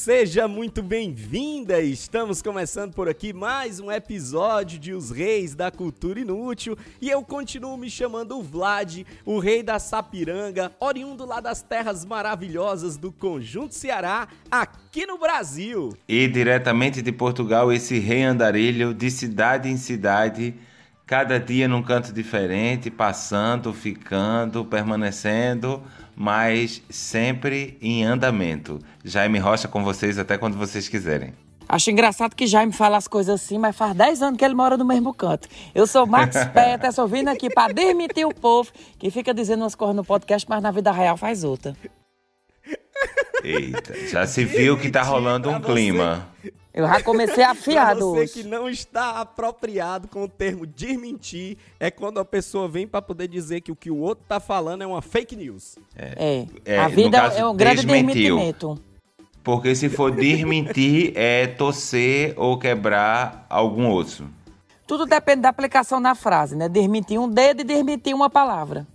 Seja muito bem-vinda. Estamos começando por aqui mais um episódio de Os Reis da Cultura Inútil e eu continuo me chamando o Vlad, o rei da Sapiranga, oriundo lá das terras maravilhosas do Conjunto Ceará, aqui no Brasil. E diretamente de Portugal, esse rei andarilho, de cidade em cidade, cada dia num canto diferente, passando, ficando, permanecendo, mas sempre em andamento. Jaime Rocha com vocês até quando vocês quiserem. Acho engraçado que Jaime fala as coisas assim, mas faz 10 anos que ele mora no mesmo canto. Eu sou Max Peta, só vindo aqui pra demitir o povo que fica dizendo umas coisas no podcast, mas na vida real faz outra. Eita, já se viu que tá rolando um Pra você- clima. Eu já comecei afiado você hoje. que não está apropriado com o termo desmentir, é quando a pessoa vem pra poder dizer que o que o outro tá falando é uma fake news. É, É, a no vida caso, é um grande desmentiu. desmentimento. Porque se for desmentir, é torcer ou quebrar algum osso. Tudo depende da aplicação na frase, né? Desmentir um dedo e desmentir uma palavra.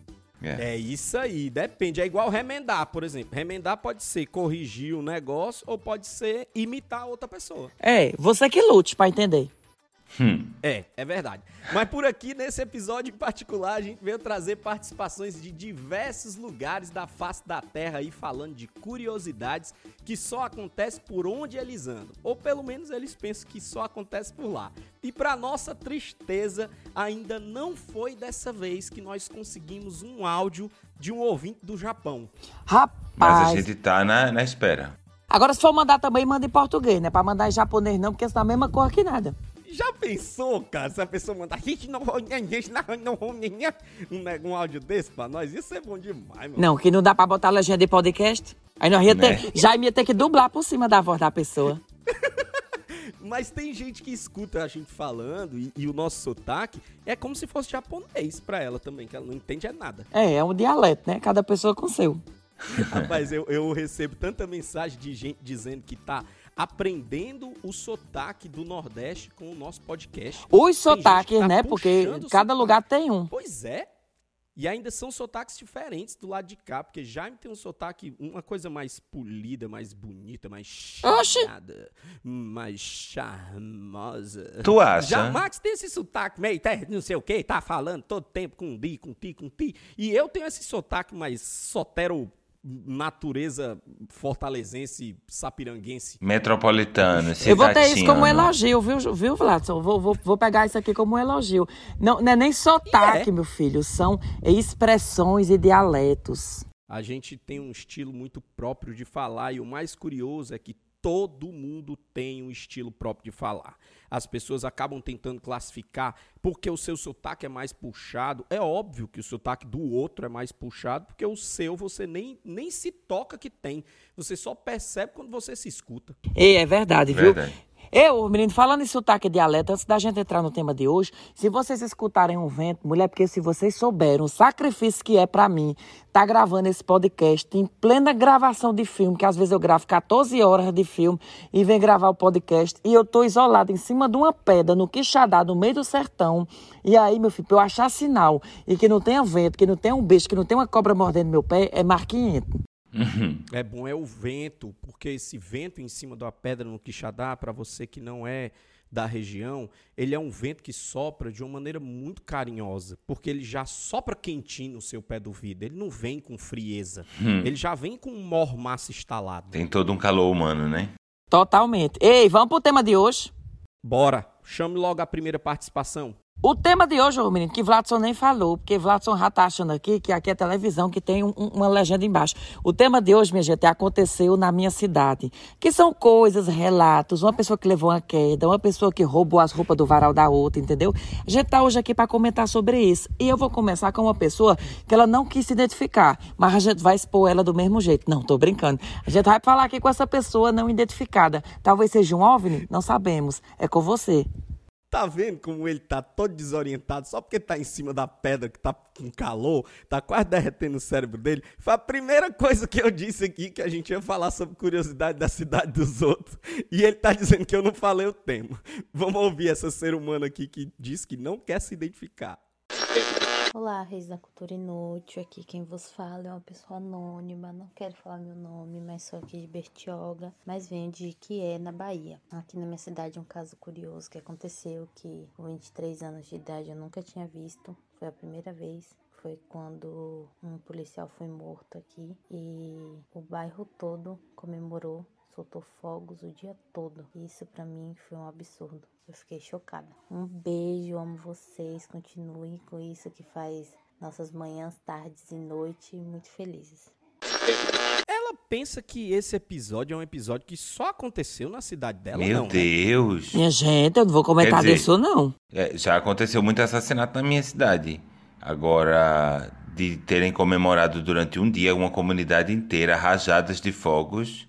É. É isso aí, depende. É igual remendar, por exemplo. Remendar pode ser corrigir o negócio ou pode ser imitar outra pessoa. É, você que lute pra entender. Hum. É, é verdade. Mas por aqui, nesse episódio em particular, a gente veio trazer participações de diversos lugares da face da Terra aí, falando de curiosidades que só acontece por onde eles andam. Ou pelo menos eles pensam que só acontece por lá. E para nossa tristeza, ainda não foi dessa vez que nós conseguimos um áudio de um ouvinte do Japão. Mas Rapaz. a gente tá na, na espera. Agora, se for mandar também, manda em português, né? Pra mandar em japonês não, porque isso é a mesma cor que nada. Já pensou, cara, se a pessoa mandar um, né, um áudio desse pra nós? Isso é bom demais, mano. Não, que não dá pra botar legenda de podcast. Aí nós ia ter, Né? Jaime ia ter que dublar por cima da voz da pessoa. Mas tem gente que escuta a gente falando e, e o nosso sotaque é como se fosse japonês pra ela também, que ela não entende é nada. É, é um dialeto, né? Cada pessoa com o seu. Rapaz, eu, eu recebo tanta mensagem de gente dizendo que tá aprendendo o sotaque do Nordeste com o nosso podcast. Os Tem sotaques, que tá né? Porque cada sotaque. lugar tem um. Pois é. E ainda são sotaques diferentes do lado de cá, porque Jaime tem um sotaque, uma coisa mais polida, mais bonita, mais charmosa, mais charmosa. Tu acha? Já Max tem esse sotaque meio, tá, não sei o que, tá falando todo tempo com di, com ti, com ti. E eu tenho esse sotaque mais sotero, natureza fortalezense, sapiranguense. Metropolitano, Eu vou ter isso como um elogio, viu, viu Vladson? Vou, vou, vou pegar isso aqui como um elogio. Não, não é nem sotaque, é. meu filho. São expressões e dialetos. A gente tem um estilo muito próprio de falar e o mais curioso é que todo mundo tem um estilo próprio de falar. As pessoas acabam tentando classificar porque o seu sotaque é mais puxado. É óbvio que o sotaque do outro é mais puxado porque o seu você nem, nem se toca que tem. Você só percebe quando você se escuta. E é verdade, viu? Verdade. Eu, menino, falando em sotaque e dialeto, antes da gente entrar no tema de hoje, se vocês escutarem um vento, mulher, porque se vocês souberam o sacrifício que é pra mim tá gravando esse podcast em plena gravação de filme, que às vezes eu gravo 14 horas de filme e venho gravar o podcast, e eu tô isolada em cima de uma pedra, no Quixadá, no meio do sertão, e aí, meu filho, pra eu achar sinal, e que não tenha vento, que não tenha um bicho, que não tenha uma cobra mordendo meu pé, é mar 500. É bom é o vento, porque esse vento em cima da pedra no Quixadá, para você que não é da região, ele é um vento que sopra de uma maneira muito carinhosa, porque ele já sopra quentinho no seu pé do vidro, ele não vem com frieza, ele já vem com um mormaço instalado. Tem todo um calor humano, né? Totalmente. Ei, vamos pro tema de hoje? Bora, chame logo a primeira participação. O tema de hoje, menino, que Vladson nem falou, porque Vladson já tá achando aqui que aqui é televisão, que tem um- uma legenda embaixo. O tema de hoje, minha gente, aconteceu na minha cidade. Que são coisas, relatos, uma pessoa que levou uma queda, uma pessoa que roubou as roupas do varal da outra, entendeu? A gente tá hoje aqui para comentar sobre isso. E eu vou começar com uma pessoa que ela não quis se identificar, mas a gente vai expor ela do mesmo jeito. Não, tô brincando. A gente vai falar aqui com essa pessoa não identificada. Talvez seja um OVNI? Não sabemos. É com você. Tá vendo como ele tá todo desorientado só porque tá em cima da pedra que tá com calor, tá quase derretendo o cérebro dele? Foi a primeira coisa que eu disse aqui que a gente ia falar sobre curiosidade da cidade dos outros. E ele tá dizendo que eu não falei o tema. Vamos ouvir essa ser humano aqui que diz que não quer se identificar. Olá, Reis da Cultura Inútil. Aqui quem vos fala é uma pessoa anônima. Não quero falar meu nome, mas sou aqui de Bertioga, mas venho de Iquié, na Bahia. Aqui na minha cidade, um caso curioso que aconteceu que com 23 anos de idade eu nunca tinha visto. Foi a primeira vez. Foi quando um policial foi morto aqui e o bairro todo comemorou soltou fogos o dia todo. Isso pra mim foi um absurdo. Eu fiquei chocada. Um beijo, amo vocês. Continuem com isso que faz nossas manhãs, tardes e noites muito felizes. Ela pensa que esse episódio é um episódio que só aconteceu na cidade dela, Meu não, né? Deus. Minha gente, eu não vou comentar dizer- disso, não. É, já aconteceu muito assassinato na minha cidade. Agora, de terem comemorado durante um dia uma comunidade inteira rajadas de fogos,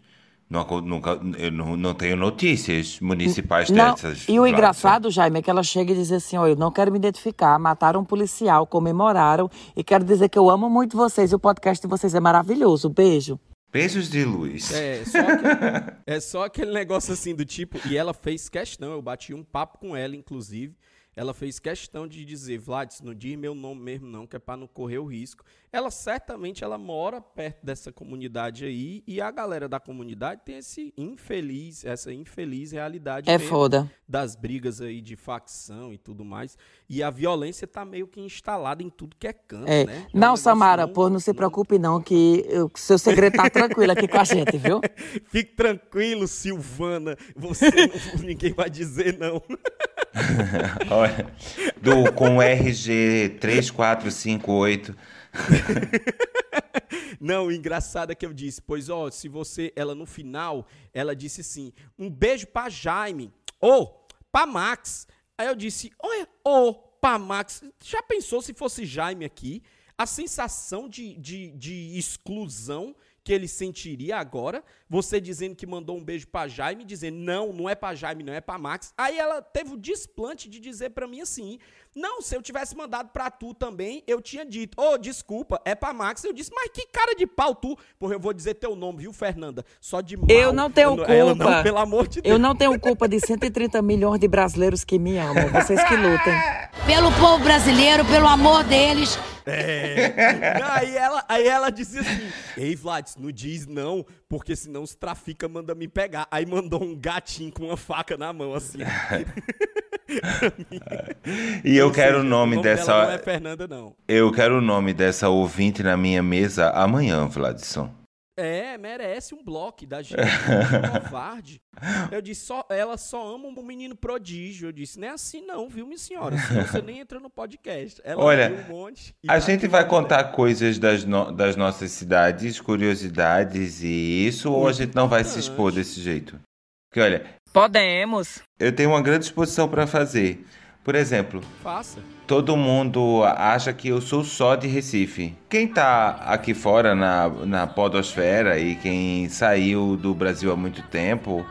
não nunca, eu não, não tenho notícias municipais Não, dessas. e o engraçado, Jaime, é que ela chega e diz assim: ó, eu não quero me identificar, mataram um policial, comemoraram, e quero dizer que eu amo muito vocês, e o podcast de vocês é maravilhoso. Beijo. Beijos de luz. É só, aquele, é só aquele negócio assim do tipo. E ela fez questão, eu bati um papo com ela, inclusive. Ela fez questão de dizer, Vlad, não diz meu nome mesmo não, que é pra não correr o risco. Ela certamente ela mora perto dessa comunidade aí e a galera da comunidade tem esse infeliz, essa infeliz realidade É mesmo foda. das brigas aí de facção e tudo mais. E a violência tá meio que instalada em tudo que é canto, É. né? É Não, Samara, pô, não se preocupe não, que o seu segredo tá tranquilo aqui com a gente, viu? Fique tranquilo, Silvana. Você não, ninguém vai dizer não. Olha, do, com RG 3458. Não, o engraçado é que eu disse, pois ó, se você, ela no final, ela disse assim, um beijo pra Jaime, ou pra Max. Aí eu disse, olha, ô, pra Max, já pensou se fosse Jaime aqui? A sensação de, de, de exclusão que ele sentiria agora, você dizendo que mandou um beijo pra Jaime, dizendo, não, não é pra Jaime, não é pra Max. Aí ela teve o desplante de dizer pra mim assim, não, se eu tivesse mandado pra tu também, eu tinha dito, ô, desculpa, é pra Max. Eu disse, mas que cara de pau tu, porra, eu vou dizer teu nome, viu, Fernanda? Só de mal. Eu não tenho Eu Ela não, culpa. pelo amor de Deus. Eu não tenho culpa de 130 milhões de brasileiros que me amam. Vocês que lutem. Pelo povo brasileiro, pelo amor deles. É. Aí, ela, aí ela disse assim: Ei, Vlad, não diz não, porque senão os trafica manda me pegar. Aí mandou um gatinho com uma faca na mão, assim. E eu quero o nome dela dessa. não é Fernanda, não. Eu quero o nome dessa ouvinte na minha mesa amanhã, Vladson. É, merece um bloco da gente. um covarde. Eu disse, só, ela só ama um menino prodígio. Eu disse, não é assim não, viu, minha senhora? Senão você nem entra no podcast. Ela Olha, um monte. A gente vai contar coisas das, no- das nossas cidades, curiosidades e isso, ou a Muito gente não vai se expor desse jeito? Porque olha, Podemos. eu tenho uma grande exposição para fazer. Por exemplo, Faça. todo mundo acha que eu sou só de Recife. Quem tá aqui fora na, na podosfera e quem saiu do Brasil há muito tempo,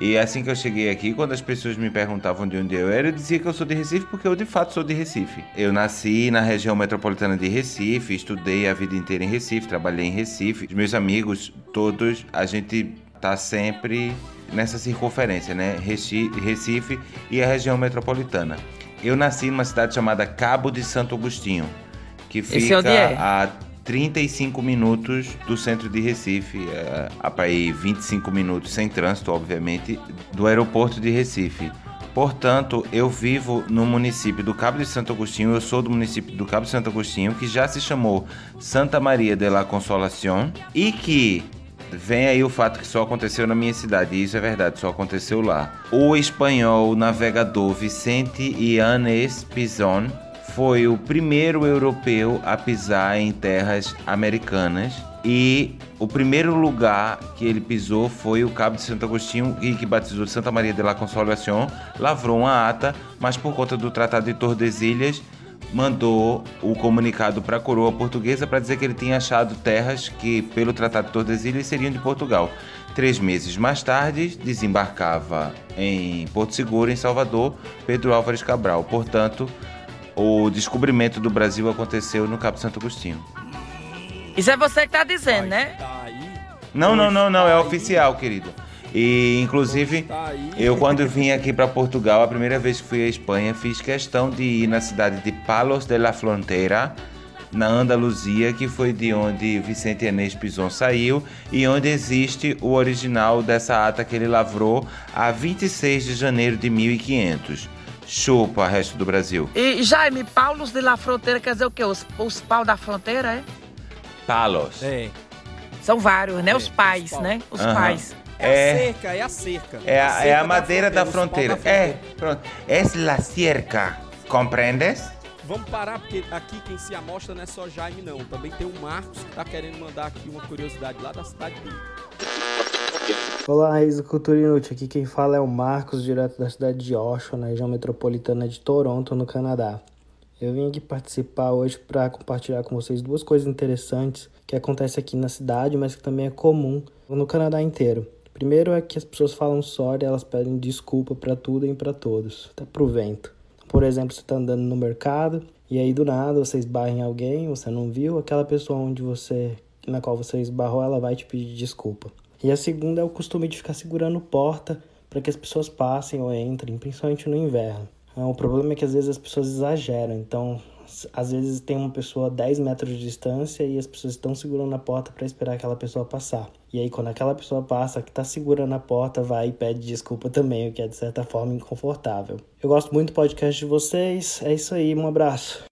e assim que eu cheguei aqui, quando as pessoas me perguntavam de onde eu era, eu dizia que eu sou de Recife porque eu de fato sou de Recife. Eu nasci na região metropolitana de Recife, estudei a vida inteira em Recife, trabalhei em Recife. Os meus amigos, todos, a gente tá sempre nessa circunferência, né? Reci- Recife e a região metropolitana. Eu nasci numa cidade chamada Cabo de Santo Agostinho, que fica onde é? a 35 minutos do centro de Recife, é, a aí 25 minutos sem trânsito, obviamente, do aeroporto de Recife. Portanto, eu vivo no município do Cabo de Santo Agostinho, eu sou do município do Cabo de Santo Agostinho, que já se chamou Santa Maria de la Consolación e que vem aí o fato que só aconteceu na minha cidade, e isso é verdade, só aconteceu lá. O espanhol navegador Vicente Yanes Pizon foi o primeiro europeu a pisar em terras americanas e o primeiro lugar que ele pisou foi o Cabo de Santo Agostinho e que batizou de Santa Maria de la Consolación, lavrou uma ata, mas por conta do Tratado de Tordesilhas mandou o comunicado para a coroa portuguesa para dizer que ele tinha achado terras que, pelo Tratado de Tordesilhas, seriam de Portugal. Três meses mais tarde, desembarcava em Porto Seguro, em Salvador, Pedro Álvares Cabral. Portanto, o descobrimento do Brasil aconteceu no Cabo Santo Agostinho. Isso é você que tá dizendo, né? Tá. Não, não, não, não, é Aí. oficial, querido. E inclusive, eu quando vim aqui para Portugal, a primeira vez que fui à Espanha, fiz questão de ir na cidade de Palos de la Frontera, na Andaluzia, que foi de onde Vicente Enes Pison saiu e onde existe o original dessa ata que ele lavrou a 26 de janeiro de 1500. Chupa, resto do Brasil. E Jaime, Paulos de la Fronteira quer dizer o quê? Os, os pau da fronteira, é? Palos. É. São vários, né? É, Os pais, os né? Os Aham. pais. É, É. a cerca, é a cerca. É a, é cerca a madeira da fronteira. da É, pronto. Es la cerca. Comprendes? Vamos parar, porque aqui quem se amostra não é só Jaime, não. Também tem o Marcos que tá querendo mandar aqui uma curiosidade lá da cidade dele. Olá, Reis do Cultura Inútil. Aqui quem fala é o Marcos, direto da cidade de Oshawa, na região metropolitana de Toronto, no Canadá. Eu vim aqui participar hoje para compartilhar com vocês duas coisas interessantes que acontecem aqui na cidade, mas que também é comum no Canadá inteiro. Primeiro é que as pessoas falam sorry, elas pedem desculpa para tudo e para todos, até pro vento. Por exemplo, você está andando no mercado e aí do nada você esbarra em alguém, você não viu, aquela pessoa onde você na qual você esbarrou, ela vai te pedir desculpa. E a segunda é o costume de ficar segurando porta para que as pessoas passem ou entrem, principalmente no inverno. Ah, O problema é que às vezes as pessoas exageram, então às vezes tem uma pessoa a 10 metros de distância e as pessoas estão segurando a porta para esperar aquela pessoa passar. E aí quando aquela pessoa passa, que está segurando a porta, vai e pede desculpa também, o que é de certa forma inconfortável. Eu gosto muito do podcast de vocês, é isso aí, um abraço.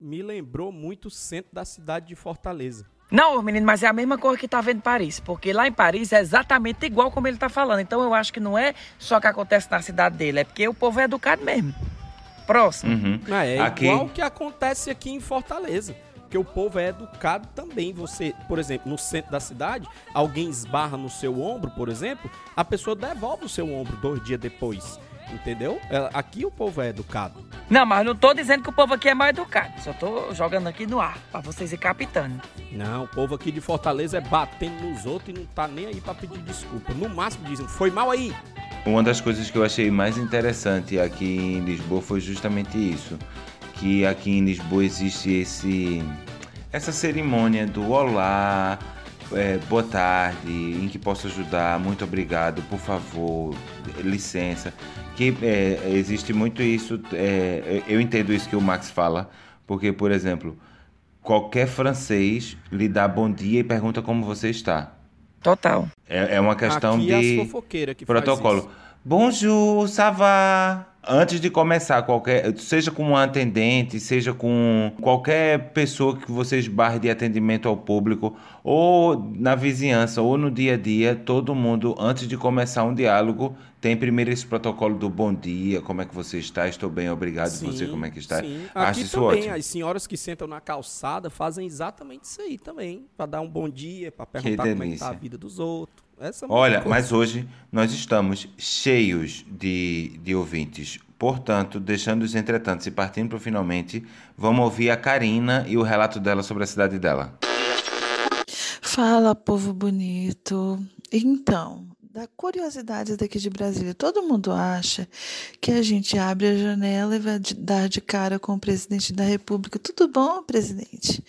Me lembrou muito o centro da cidade de Fortaleza. Não, menino, mas é a mesma coisa que tá vendo em Paris. Porque lá em Paris é exatamente igual como ele tá falando. Então eu acho que não é só que acontece na cidade dele, é porque o povo é educado mesmo. Próximo. Uhum. Ah, é Aqui- igual o que acontece aqui em Fortaleza. Porque o povo é educado também. Você, por exemplo, no centro da cidade, alguém esbarra no seu ombro, por exemplo, a pessoa devolve o seu ombro dois dias depois. Entendeu? Ela- Aqui o povo é educado. Não, mas eu não tô dizendo que o povo aqui é mal educado. Só tô jogando aqui no ar, pra vocês ir capitando. Não, o povo aqui de Fortaleza é batendo nos outros e não tá nem aí pra pedir desculpa. No máximo dizem, foi mal aí. Uma das coisas que eu achei mais interessante aqui em Lisboa foi justamente isso, que aqui em Lisboa existe esse essa cerimônia do olá, é, boa tarde, em que posso ajudar, muito obrigado, por favor, licença, que é, existe muito isso, é, eu entendo isso que o Max fala, porque por exemplo, qualquer francês lhe dá bom dia e pergunta como você está. Total. É, é uma questão aqui é de as fofoqueiras que faz protocolo. isso. Bonjour, ça va? Antes de começar qualquer, seja com um atendente, seja com qualquer pessoa que você esbarre de atendimento ao público, ou na vizinhança, ou no dia a dia, todo mundo, antes de começar um diálogo, tem primeiro esse protocolo do bom dia, como é que você está, estou bem, obrigado, e você como é que está. Sim. Acho Aqui também, ótimo. as senhoras que sentam na calçada fazem exatamente isso aí também. Pra dar um bom dia, pra perguntar como é que tá delícia. a vida dos outros. Essa é Olha, coisa. mas hoje nós estamos cheios de, de ouvintes. Portanto, deixando os entretantos e partindo para o finalmente, vamos ouvir a Karina e o relato dela sobre a cidade dela. Fala, povo bonito. Então, da curiosidade daqui de Brasília, todo mundo acha que a gente abre a janela e vai dar de cara com o presidente da República. Tudo bom, presidente?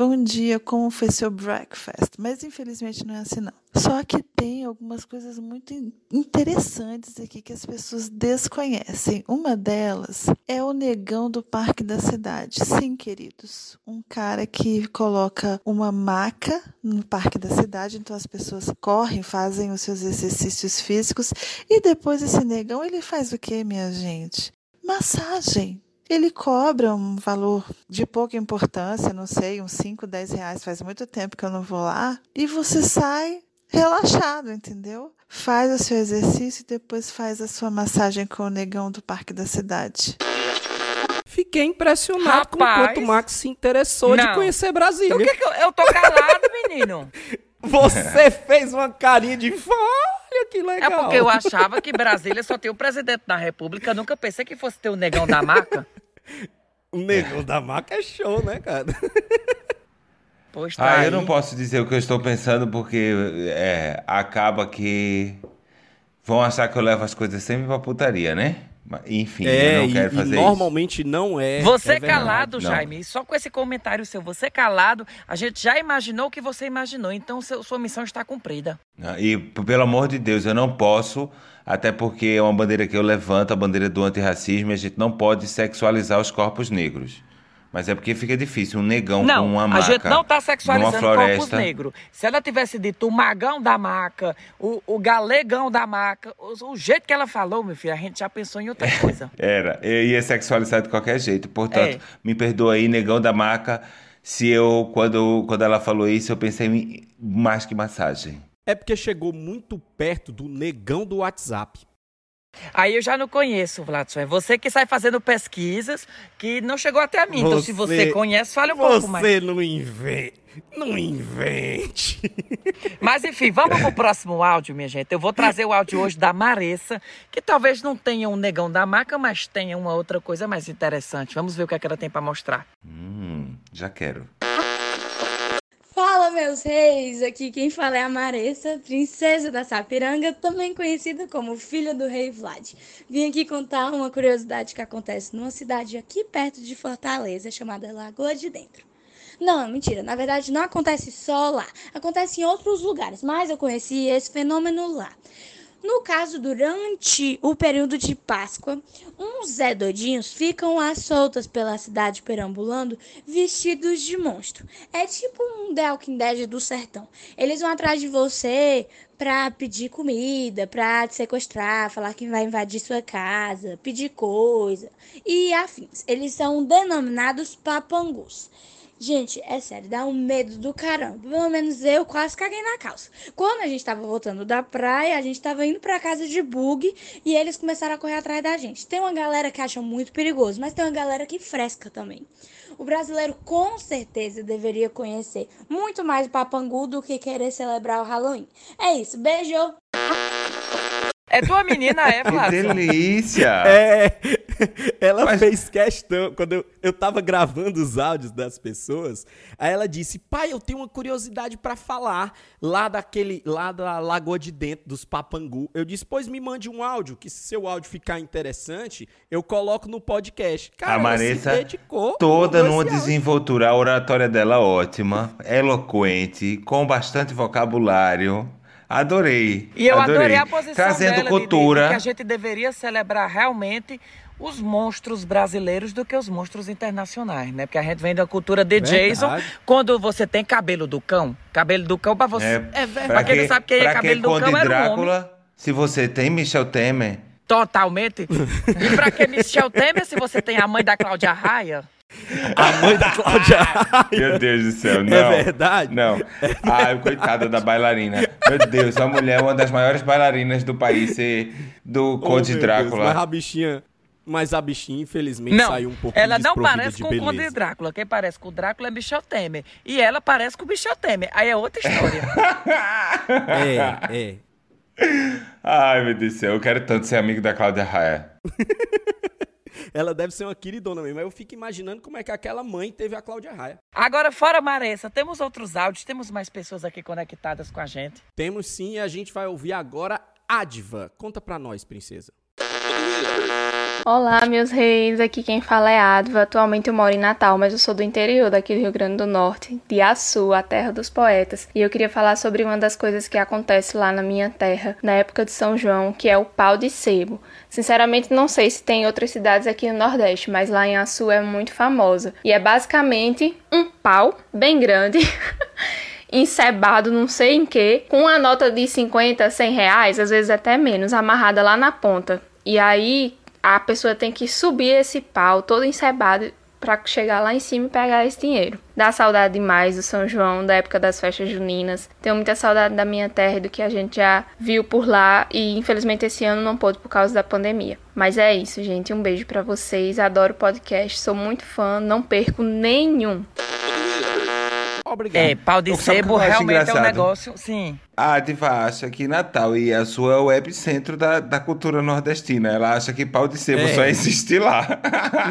Bom dia, como foi seu breakfast? Mas infelizmente não é assim, não. Só que tem algumas coisas muito in- interessantes aqui que as pessoas desconhecem. Uma delas é o negão do Parque da Cidade. Sim, queridos. Um cara que coloca uma maca no Parque da Cidade, então as pessoas correm, fazem os seus exercícios físicos e depois esse negão ele faz o que, minha gente? Massagem. Ele cobra um valor de pouca importância, não sei, uns 5, 10 reais, faz muito tempo que eu não vou lá, e você sai relaxado, entendeu? Faz o seu exercício e depois faz a sua massagem com o negão do Parque da Cidade. Fiquei impressionado com o Rapaz. quanto o Max se interessou de Não. conhecer Brasília. O que que eu, eu tô calado, menino? Você fez uma carinha de olha que É legal. porque eu achava que Brasília só tem o presidente da República. Eu nunca pensei que fosse ter o negão da maca. O negão da maca é show, né, cara? Pois tá Ah, aí. eu não posso dizer o que eu estou pensando porque é, acaba que vão achar que eu levo as coisas sempre pra putaria, né? Enfim, eu É, não e, quero e fazer normalmente não é. Você é calado, não. Jaime, e só com esse comentário seu, você calado, a gente já imaginou o que você imaginou, então seu- sua missão está cumprida. isso. E, pelo amor de Deus, eu não posso, até porque é uma bandeira que eu levanto, a bandeira do antirracismo, e a gente não pode sexualizar os corpos negros. Mas é porque fica difícil, um negão com Não, uma a maca gente não tá sexualizando floresta. negros. Se ela tivesse dito o magão da maca, o, o galegão da maca, o, o jeito que ela falou, meu filho, a gente já pensou em outra coisa. Era, eu ia sexualizar de qualquer jeito. Portanto, É. me perdoa aí, negão da maca, se eu, quando, quando ela falou isso, eu pensei em mais que massagem. É porque chegou muito perto do negão do WhatsApp. Aí eu já não conheço, Vladson. É você que sai fazendo pesquisas que não chegou até a mim. Então, se você conhece, fale um pouco mais. Você não invente. Não invente. Mas enfim, vamos pro próximo áudio, minha gente. Eu vou trazer o áudio hoje da Maressa, que talvez não tenha um negão da maca, mas tenha uma outra coisa mais interessante. Vamos ver o que, é que ela tem pra mostrar. Hum, já quero. Fala, meus reis! Aqui quem fala é a Maressa, princesa da Sapiranga, também conhecida como filha do rei Vlad. Vim aqui contar uma curiosidade que acontece numa cidade aqui perto de Fortaleza, chamada Lagoa de Dentro. Não, mentira, na verdade não acontece só lá, acontece em outros lugares, mas eu conheci esse fenômeno lá. No caso, durante o período de Páscoa, uns Zé Doidinhos ficam às soltas pela cidade perambulando vestidos de monstro. É tipo um The Walking Dead do sertão. Eles vão atrás de você pra pedir comida, pra te sequestrar, falar que vai invadir sua casa, pedir coisa e afins. Eles são denominados papangus. Gente, é sério, dá um medo do caramba. Pelo menos eu quase caguei na calça. Quando a gente tava voltando da praia, a gente tava indo pra casa de bug e eles começaram a correr atrás da gente. Tem uma galera que acha muito perigoso, mas tem uma galera que fresca também. O brasileiro com certeza deveria conhecer muito mais o papangu do que querer celebrar o Halloween. É isso, beijo! É tua menina, é, Que Vladson? delícia! É, ela Mas- fez questão, quando eu, eu tava gravando os áudios das pessoas, aí ela disse, pai, eu tenho uma curiosidade pra falar lá daquele, lá da Lagoa de Dentro, dos Papangu. Eu disse, pois me mande um áudio, que se seu áudio ficar interessante, eu coloco no podcast. Cara, a Maressa dedicou, toda numa áudio. desenvoltura, a oratória dela ótima, eloquente, com bastante vocabulário. Adorei. E eu adorei, a posição Trazendo dela de- cultura. de, que a gente deveria celebrar realmente os monstros brasileiros do que os monstros internacionais, né? Porque a gente vem da cultura de Verdade. Jason, quando você tem cabelo do cão. Cabelo do cão pra você... É, Pra quem não sabe quem é cabelo do Conde cão, era um homem. Drácula, se você tem Michel Temer, Totalmente. E pra que Michel Temer se você tem a mãe da Cláudia Raia? A mãe da Cláudia Meu Deus do céu, não. É verdade? Não. Ai, coitada da bailarina. Meu Deus, a mulher é uma das maiores bailarinas do país, ser do Oh, Conde meu Deus, mas Drácula. a bichinha, mas a bichinha infelizmente Não, saiu um pouco ela não parece com o Conde. Drácula. Quem parece com o Drácula é Michel Temer. E ela parece com o Michel Temer. Aí é outra história. É, é. Ai, meu Deus do céu, eu quero tanto ser amigo da Cláudia Raia. Ela deve ser uma queridona mesmo, mas eu fico imaginando como é que aquela mãe teve a Cláudia Raia. Agora, fora Maressa, temos outros áudios, temos mais pessoas aqui conectadas com a gente. Temos sim, e a gente vai ouvir agora Adva. Conta pra nós, princesa. Olá, meus reis. Aqui quem fala é Adva. Atualmente eu moro em Natal, mas eu sou do interior daqui do Rio Grande do Norte, de Açu, a terra dos poetas. E eu queria falar sobre uma das coisas que acontece lá na minha terra, na época de São João, que é o pau de sebo. Sinceramente, não sei se tem em outras cidades aqui no Nordeste, mas lá em Açu é muito famosa. E é basicamente um pau bem grande. encebado não sei em que, com uma nota de 50, 100 reais, às vezes até menos, amarrada lá na ponta. E aí a pessoa tem que subir esse pau todo encebado para chegar lá em cima e pegar esse dinheiro. Dá saudade demais do São João, da época das festas juninas. Tenho muita saudade da minha terra e do que a gente já viu por lá e infelizmente esse ano não pôde por causa da pandemia. Mas é isso, gente. Um beijo para vocês. Adoro o podcast, sou muito fã, não perco nenhum. Obrigado. É, pau de sebo realmente é um negócio, sim. A Diva acha que Natal e a sua é o epicentro da, da cultura nordestina. Ela acha que pau de sebo É. só existe lá.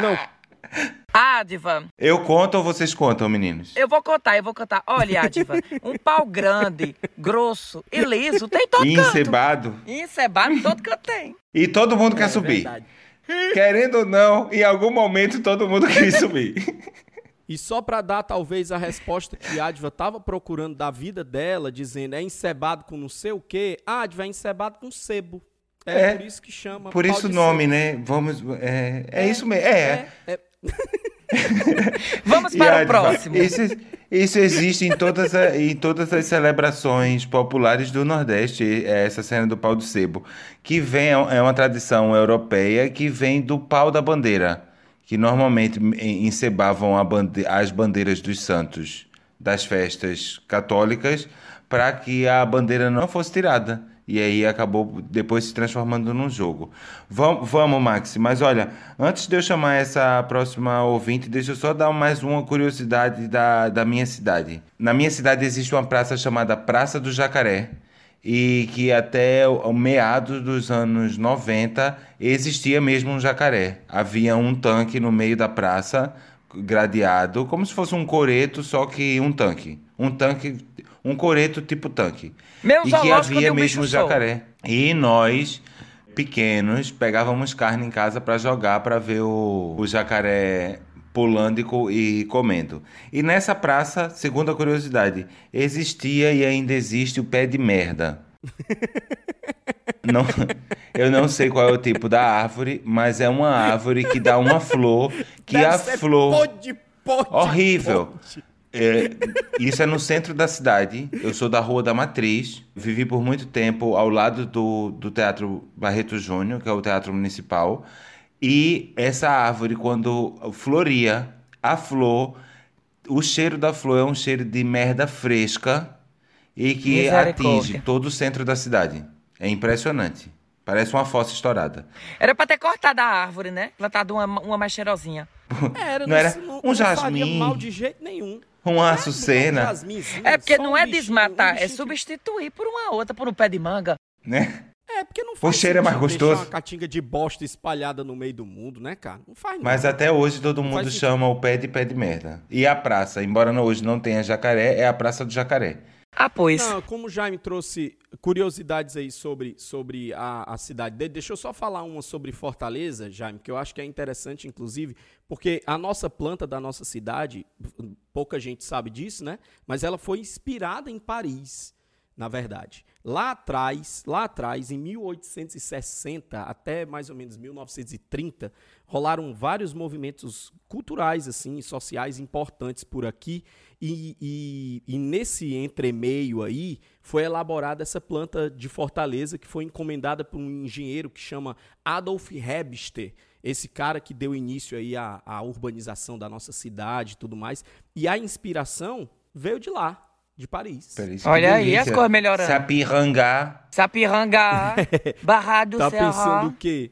Não, Adiva, Eu conto ou vocês contam, meninos? eu vou contar, eu vou contar. Olha, Adiva, um pau grande, grosso e liso tem todo E canto. encebado. Encebado, todo canto tem. E todo mundo quer é subir. verdade. Querendo ou não, em algum momento todo mundo quer subir. E só pra dar talvez a resposta que a Adva tava procurando da vida dela, dizendo é encebado com não sei o quê, a Adva é encebado com sebo. É, É, por isso que chama. Por isso o nome, sebo. né? Vamos. É, é, isso mesmo. É. É, é. Vamos para a o próximo. Isso, isso existe em todas, a- em todas as celebrações populares do Nordeste, é essa cena do pau do sebo, que vem, é uma tradição europeia que vem do pau da bandeira, que normalmente en- encebavam bande- as bandeiras dos santos das festas católicas para que a bandeira não fosse tirada. E aí acabou depois se transformando num jogo. Vamos, vamos, Maxi. Mas olha, antes de eu chamar essa próxima ouvinte, deixa eu só dar mais uma curiosidade da, da minha cidade. Na minha cidade existe uma praça chamada Praça do Jacaré. E que até o meados dos anos 90 existia mesmo um jacaré. Havia um tanque no meio da praça, gradeado, como se fosse um coreto, só que um tanque. Um tanque, um coreto tipo tanque. Meu e que havia um mesmo só. jacaré. E nós, pequenos, pegávamos carne em casa para jogar para ver o, o jacaré pulando e, co- comendo. E nessa praça, segundo a curiosidade, existia e ainda existe o pé de merda. Não, eu não sei qual é o tipo da árvore, mas é uma árvore que dá uma flor que Deve a flor Pode, pode, Horrível. pode. é, isso é no centro da cidade. Eu sou da Rua da Matriz. Vivi por muito tempo ao lado do, do Teatro Barreto Júnior, que é o teatro municipal. E essa árvore, quando floria, a flor, o cheiro da flor é um cheiro de merda fresca e que atinge todo o centro da cidade. É impressionante. Parece uma fossa estourada. Era pra ter cortado a árvore, né? Plantado uma, uma mais cheirosinha. Era, Não era não, um jasmim. mal de jeito nenhum. Uma Um açucena, É porque só não um é bichinho, desmatar, um é substituir por uma outra, por um pé de manga. né? É, porque não faz cheiro é mais gostoso. uma catinga de bosta espalhada no meio do mundo, né, cara? Não faz Mas não. até hoje todo Não mundo faz sentido. chama o pé de pé de merda. E a praça, embora não- hoje não tenha jacaré, é a Praça do Jacaré. Ah, pois. Não, como o Jaime trouxe curiosidades aí sobre, sobre a, a cidade dele, deixa eu só falar uma sobre Fortaleza, Jaime, que eu acho que é interessante, inclusive, porque a nossa planta da nossa cidade, pouca gente sabe disso, né? Mas ela foi inspirada em Paris, na verdade. Lá atrás, lá atrás, em 1860 até mais ou menos 1930, rolaram vários movimentos culturais assim, sociais importantes por aqui. E, e- e nesse entremeio aí foi elaborada essa planta de Fortaleza que foi encomendada por um engenheiro que chama Adolf Hebster. Esse cara que deu início aí à, à urbanização da nossa cidade e tudo mais. E a inspiração veio de lá, de Paris. Que Olha aí, as coisas melhorando. Sapirangá. Sapiranga, Barra do Tá Serra. pensando o quê?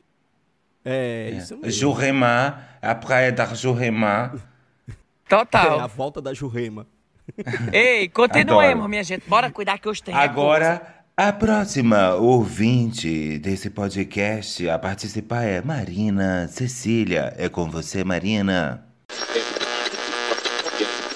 É, isso mesmo. Jurema, a praia da Jurema. É, a Total. volta da Jurema. Ei, continuemos, Adoro. minha gente. Bora cuidar que hoje tem Agora, a próxima ouvinte desse podcast a participar é Marina Cecília. É com você, Marina.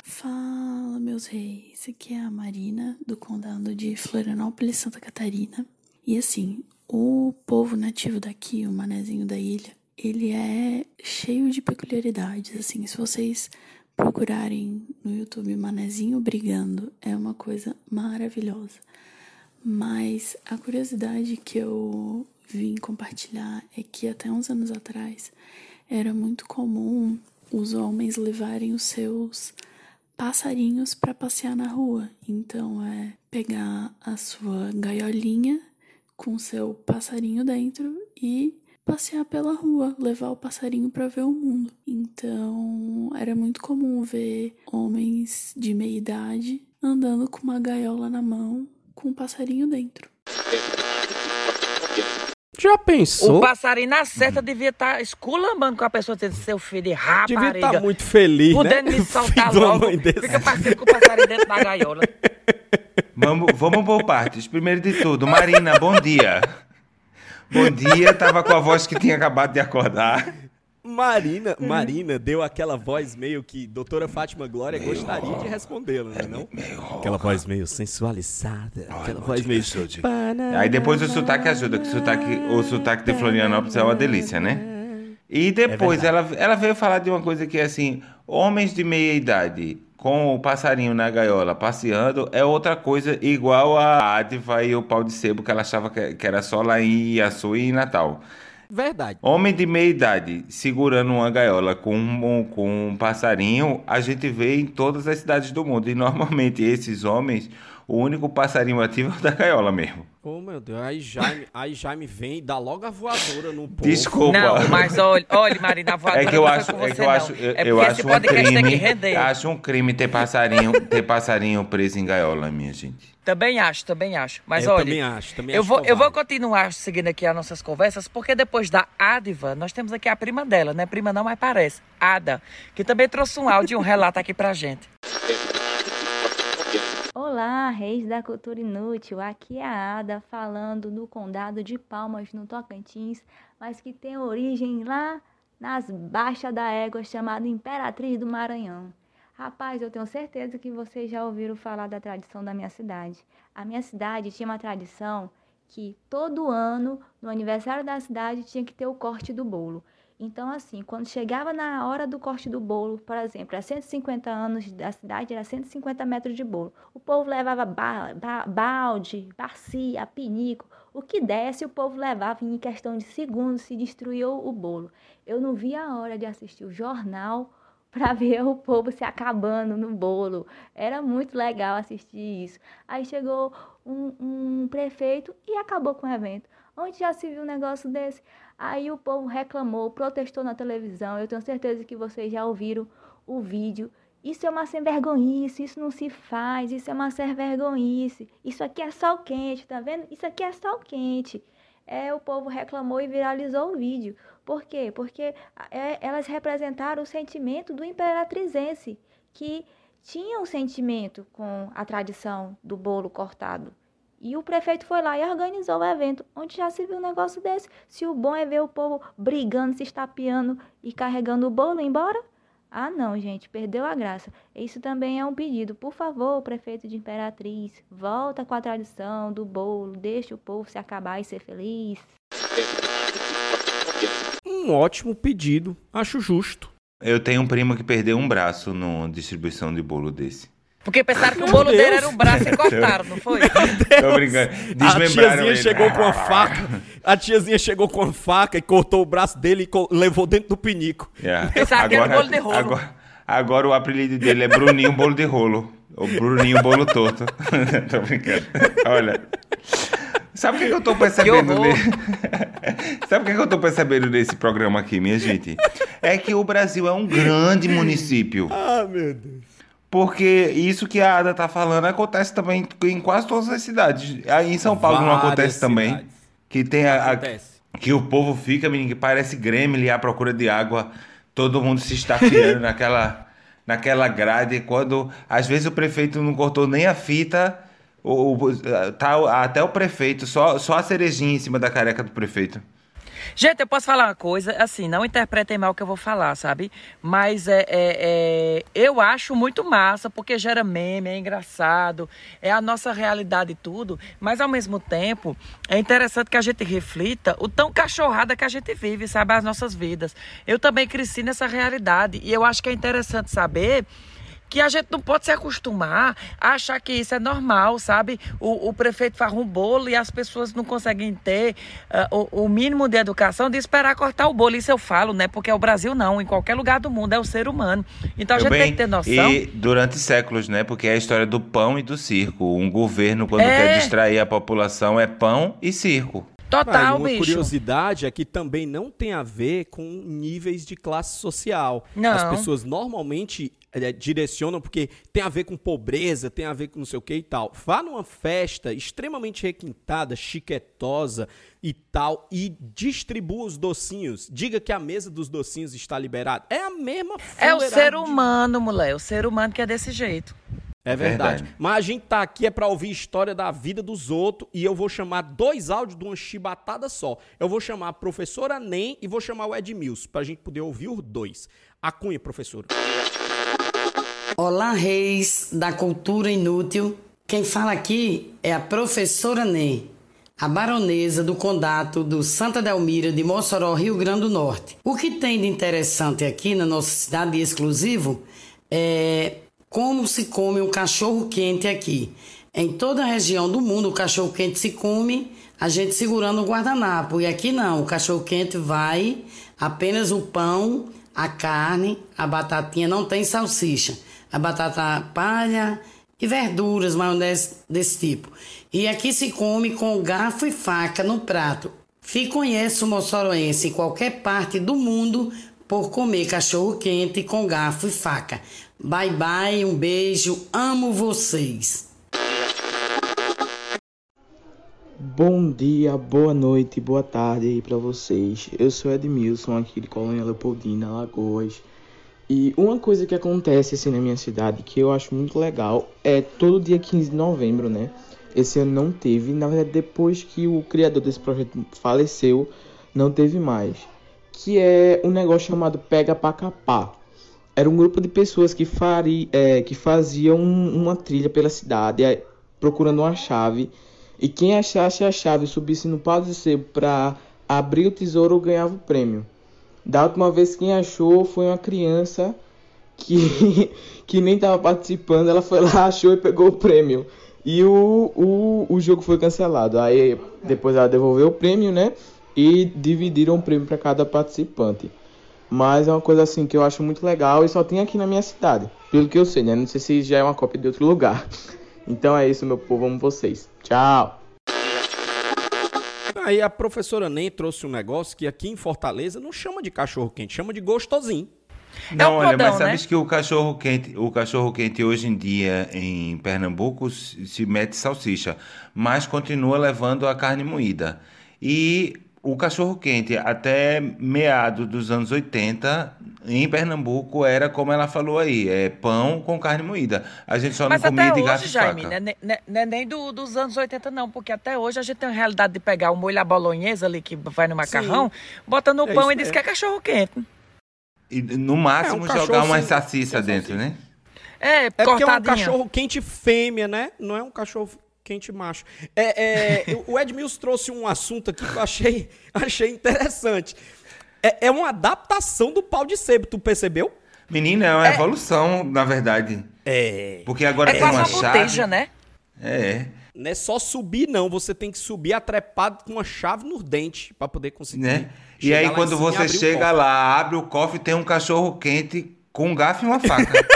Fala, meus reis. Aqui é a Marina, do condado de Florianópolis, Santa Catarina. E assim, o povo nativo daqui, o manezinho da ilha, ele é cheio de peculiaridades. Assim, se vocês procurarem no YouTube Manezinho Brigando, é uma coisa maravilhosa. Mas a curiosidade que eu vim compartilhar é que até uns anos atrás era muito comum os homens levarem os seus passarinhos para passear na rua. Então é pegar a sua gaiolinha com seu passarinho dentro e passear pela rua, levar o passarinho para ver o mundo. Então, era muito comum ver homens de meia idade andando com uma gaiola na mão, com um passarinho dentro. Já pensou? O passarinho na certa devia estar tá esculambando com a pessoa dizendo seu filho de rapariga. Devia estar tá muito feliz, Podendo né? me soltar logo. Fica parecendo com o passarinho dentro da gaiola. Vamos, vamos por partes. Primeiro de tudo, Marina, bom dia. Bom dia, tava com a voz que tinha acabado de acordar. Marina, Marina deu aquela voz meio que doutora Fátima Glória gostaria de respondê-la, né, não? Aquela voz meio sensualizada, aquela voz meio... Aí depois o sotaque ajuda, que o sotaque, o sotaque de Florianópolis é uma delícia, né? E depois ela, ela veio falar de uma coisa que é assim, homens de meia idade com o passarinho na gaiola passeando é outra coisa igual a Adva e o pau de sebo que ela achava que era só lá em Iaçu e em Natal. Verdade. Homem de meia idade segurando uma gaiola com um, com um passarinho, a gente vê em todas as cidades do mundo. E normalmente esses homens, o único passarinho ativo é o da gaiola mesmo. Oh, meu Deus. Aí Jaime, aí Jaime vem e dá logo a voadora no povo. Desculpa. Não, mas olha, olha Marina, a voadora É que eu acho, é que eu não. acho, eu, é eu acho um crime, acho um crime ter passarinho, ter passarinho preso em gaiola, minha gente. Também acho, também acho. Mas Eu olha, também acho, também eu acho vou, eu vou continuar seguindo aqui as nossas conversas, porque depois da Adva, nós temos aqui a prima dela, né? Prima não, mas parece. Ada, que também trouxe um áudio e um relato aqui pra gente. Olá, reis da cultura inútil. Aqui é a Ada falando do condado de Palmas, no Tocantins, mas que tem origem lá nas baixas da égua chamada Imperatriz do Maranhão. Rapaz, eu tenho certeza que vocês já ouviram falar da tradição da minha cidade. A minha cidade tinha uma tradição que todo ano, no aniversário da cidade, tinha que ter o corte do bolo. Então, assim, quando chegava na hora do corte do bolo, por exemplo, a 150 anos da cidade, era 150 metros de bolo. O povo levava ba ba balde, bacia, pinico, o que desse, o povo levava e em questão de segundos se destruía o o bolo. Eu não via a hora de assistir o jornal para ver o povo se acabando no bolo. Era muito legal assistir isso. Aí chegou um, um prefeito e acabou com o evento. Onde já se viu um negócio desse? Aí o povo reclamou, protestou na televisão. Eu tenho certeza que vocês já ouviram o vídeo. Isso é uma sem vergonhice, isso não se faz, isso é uma sem vergonhice. Isso aqui é sol quente, tá vendo? Isso aqui é sol quente. É, o povo reclamou e viralizou o vídeo. Por quê? Porque é, elas representaram o sentimento do imperatrizense, que tinha um sentimento com a tradição do bolo cortado. E o prefeito foi lá e organizou o evento, onde já se viu um negócio desse. Se o bom é ver o povo brigando, se estapeando e carregando o bolo embora, ah, não, gente, perdeu a graça. Isso também é um pedido. Por favor, prefeito de Imperatriz, volta com a tradição do bolo, deixa o povo se acabar e ser feliz. Um ótimo pedido, acho justo. Eu tenho um primo que perdeu um braço numa distribuição de bolo desse. Porque pensaram que o bolo dele era um braço e cortaram, não foi? Tô brincando. A tiazinha ele. chegou com a faca. A tiazinha chegou com a faca e cortou o braço dele e levou dentro do pinico. Yeah. Pensava que era bolo de rolo. Agora, agora o apelido dele é Bruninho Bolo de Rolo. O Bruninho Bolo Torto. tô brincando. Olha. Sabe o que, que eu tô percebendo nesse... Sabe o que, que eu tô percebendo nesse programa aqui, minha gente? É que o Brasil é um grande município. Ah, meu Deus. Porque isso que a Ada tá falando acontece também em quase todas as cidades. Aí em São Paulo não Várias acontece também. cidades. Que tem a, a- Acontece. que o povo fica, menino, que parece Gremlin à procura de água. Todo mundo se estapeando naquela, naquela grade. Quando às vezes o prefeito não cortou nem a fita, o, o- tá até o prefeito, só, só a cerejinha em cima da careca do prefeito. Gente, eu posso falar uma coisa, assim, não interpretem mal o que eu vou falar, sabe? Mas é, é- é, eu acho muito massa, porque gera meme, é engraçado, é a nossa realidade e tudo, mas ao mesmo tempo é interessante que a gente reflita o tão cachorrada que a gente vive, sabe? As nossas vidas. Eu também cresci nessa realidade e eu acho que é interessante saber que a gente não pode se acostumar a achar que isso é normal, sabe? O, o prefeito faz um bolo e as pessoas não conseguem ter ah, o, o mínimo de educação de esperar cortar o bolo. Isso eu falo, né? Porque é o Brasil não, em qualquer lugar do mundo é o ser humano. Então a gente bem, tem que ter noção. E durante séculos, né? Porque é a história do pão e do circo. Um governo, quando É. quer distrair a população, é pão e circo. Total, e uma bicho. curiosidade é que também não tem a ver com níveis de classe social. Não. As pessoas normalmente direcionam porque tem a ver com pobreza, tem a ver com não sei o que e tal. Vá numa festa extremamente requintada, chiquetosa e tal e distribua os docinhos. Diga que a mesa dos docinhos está liberada. É a mesma É o ser de- humano, mulher. O ser humano que é desse jeito. É verdade. Verdade. Mas a gente tá aqui é pra ouvir história da vida dos outros e eu vou chamar dois áudios de uma chibatada só. Eu vou chamar a professora Nem e vou chamar o Edmilson pra gente poder ouvir os dois. A cunha, professora. Olá, reis da cultura inútil. Quem fala aqui é a professora Ney, a baronesa do condado do Santa Delmira de Mossoró, Rio Grande do Norte. O que tem de interessante aqui na nossa cidade exclusivo é como se come um cachorro quente aqui. Em toda a região do mundo, o cachorro quente se come a gente segurando o guardanapo. E aqui não, o cachorro quente vai apenas o pão, a carne, a batatinha, não tem salsicha. A batata palha e verduras, maionese desse tipo. E aqui se come com garfo e faca no prato. Se conhece o moçoroense em qualquer parte do mundo por comer cachorro quente com garfo e faca. Bye bye, um beijo, amo vocês. Bom dia, boa noite, boa tarde aí pra vocês. Eu sou Edmilson, aqui de Colônia Leopoldina, Alagoas. E uma coisa que acontece assim na minha cidade que eu acho muito legal é todo dia 15 de novembro, né? Esse ano não teve, na verdade depois que o criador desse projeto faleceu, não teve mais. Que é um negócio chamado Pega Pra Capar. Era um grupo de pessoas que, fari, é, que faziam uma trilha pela cidade procurando uma chave. E quem achasse a chave subisse no pau de sebo para abrir o tesouro ganhava o prêmio. Da última vez quem achou foi uma criança que, que nem estava participando, ela foi lá, achou e pegou o prêmio. E o, o, o jogo foi cancelado. Aí depois ela devolveu o prêmio, né? E dividiram o prêmio para cada participante. Mas é uma coisa assim que eu acho muito legal e só tem aqui na minha cidade. Pelo que eu sei, né? Não sei se já é uma cópia de outro lugar. Então é isso, meu povo. Amo vocês. Tchau. Aí a professora Nem trouxe um negócio que aqui em Fortaleza não chama de cachorro quente, chama de gostosinho. Não, o olha, podão, mas né? sabes que o cachorro quente, o cachorro quente hoje em dia em Pernambuco se se mete salsicha, mas continua levando a carne moída. E o cachorro quente até meados dos anos 80 em Pernambuco era como ela falou aí, é pão com carne moída. A gente só Mas não comia até de hoje, garfo e Jaime, faca. né, né, né, nem do- dos anos 80 não, porque até hoje a gente tem a realidade de pegar o molho à bolonhesa ali que vai no macarrão, bota no É pão isso e diz mesmo. que é cachorro quente. E no máximo É, um cachorro jogar uma salsicha dentro, né? É, É porque é um cachorro quente fêmea, né? Não é um cachorro quente macho. É, é, o Edmilson trouxe um assunto aqui que eu achei, achei interessante. É, é uma adaptação do pau de sebo, tu percebeu? Menina, é uma evolução, na verdade. É. Porque agora É tem uma uma chave. boteja, né? É. Não é só subir, não. Você tem que subir atrepado com uma chave nos dentes pra poder conseguir. né? E aí quando você chega lá, abre o cofre tem um cachorro quente com um garfo e uma faca.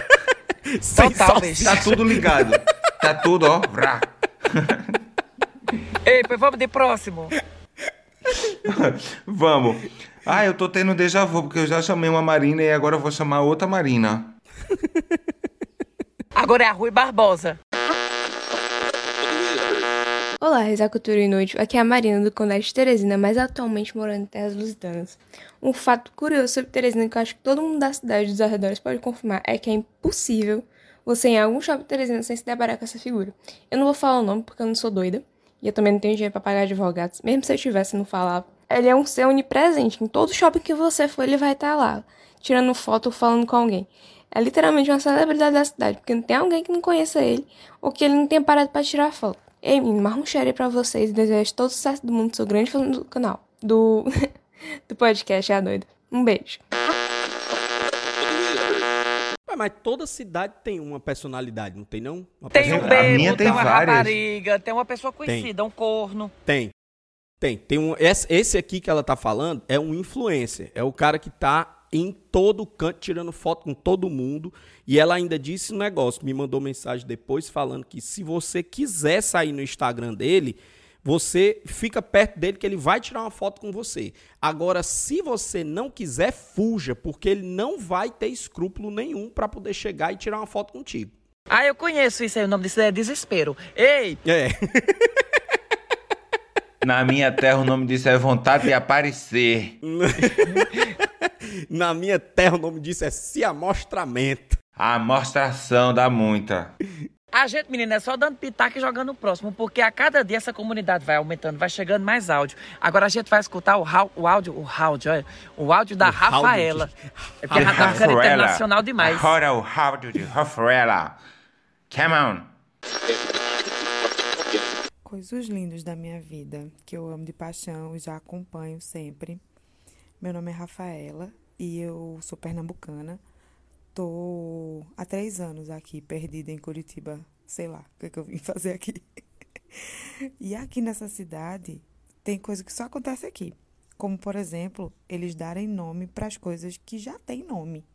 Total, tá tudo ligado. Tá tudo, ó. vrá. Ei, pois vamos de próximo. Vamos. Ah, eu tô tendo déjà vu, porque eu já chamei uma Marina e agora eu vou chamar outra Marina. Agora é a Rui Barbosa. Olá, da Cultura Inútil. Aqui é a Marina do Condado de Teresina, mas atualmente morando em Terras Lusitanas. Um fato curioso sobre Teresina que eu acho que todo mundo da cidade e dos arredores pode confirmar é que é impossível você em algum shopping de Teresina sem se deparar com essa figura. Eu não vou falar o nome porque eu não sou doida e eu também não tenho dinheiro pra pagar advogados, mesmo se eu tivesse não falava. Ele é um ser onipresente. Em todo shopping que você for, ele vai estar lá, tirando foto ou falando com alguém. É literalmente uma celebridade da cidade, porque não tem alguém que não conheça ele ou que ele não tenha parado pra tirar foto. Ei, menino, mais um share pra vocês e desejo todo o sucesso do mundo. Sou grande fã do canal, do, do podcast, é a doida. Um beijo. Ué, mas toda cidade tem uma personalidade, não tem não? Uma Tem um bebo, tem, uma rapariga, tem uma pessoa Tem. conhecida, um corno. Tem. Tem. Tem um, esse, esse aqui que ela tá falando é um influencer. É o cara que tá em todo canto tirando foto com todo mundo. E ela ainda disse um negócio, me mandou mensagem depois falando que se você quiser sair no Instagram dele, você fica perto dele que ele vai tirar uma foto com você. Agora, se você não quiser, fuja, porque ele não vai ter escrúpulo nenhum para poder chegar e tirar uma foto contigo. Ah, eu conheço isso aí, o nome disso é desespero. Ei! É. Na minha terra, o nome disso é vontade de aparecer. Na minha terra, o nome disso é se amostramento. A amostração dá muita. A gente, menina, é só dando pitaco e jogando o próximo, porque a cada dia essa comunidade vai aumentando, vai chegando mais áudio. Agora a gente vai escutar o, o áudio, o áudio, olha, o áudio da O Rafaela. de- É porque a Rafaela é Rafaela. internacional demais. Agora o áudio de Rafaela. Come on. Coisas lindas da minha vida, que eu amo de paixão e já acompanho sempre. Meu nome é Rafaela e eu sou pernambucana. Tô há três anos aqui, perdida em Curitiba. Sei lá o que, é que eu vim fazer aqui. e aqui nessa cidade tem coisa que só acontece aqui. Como, por exemplo, eles darem nome para as coisas que já têm nome.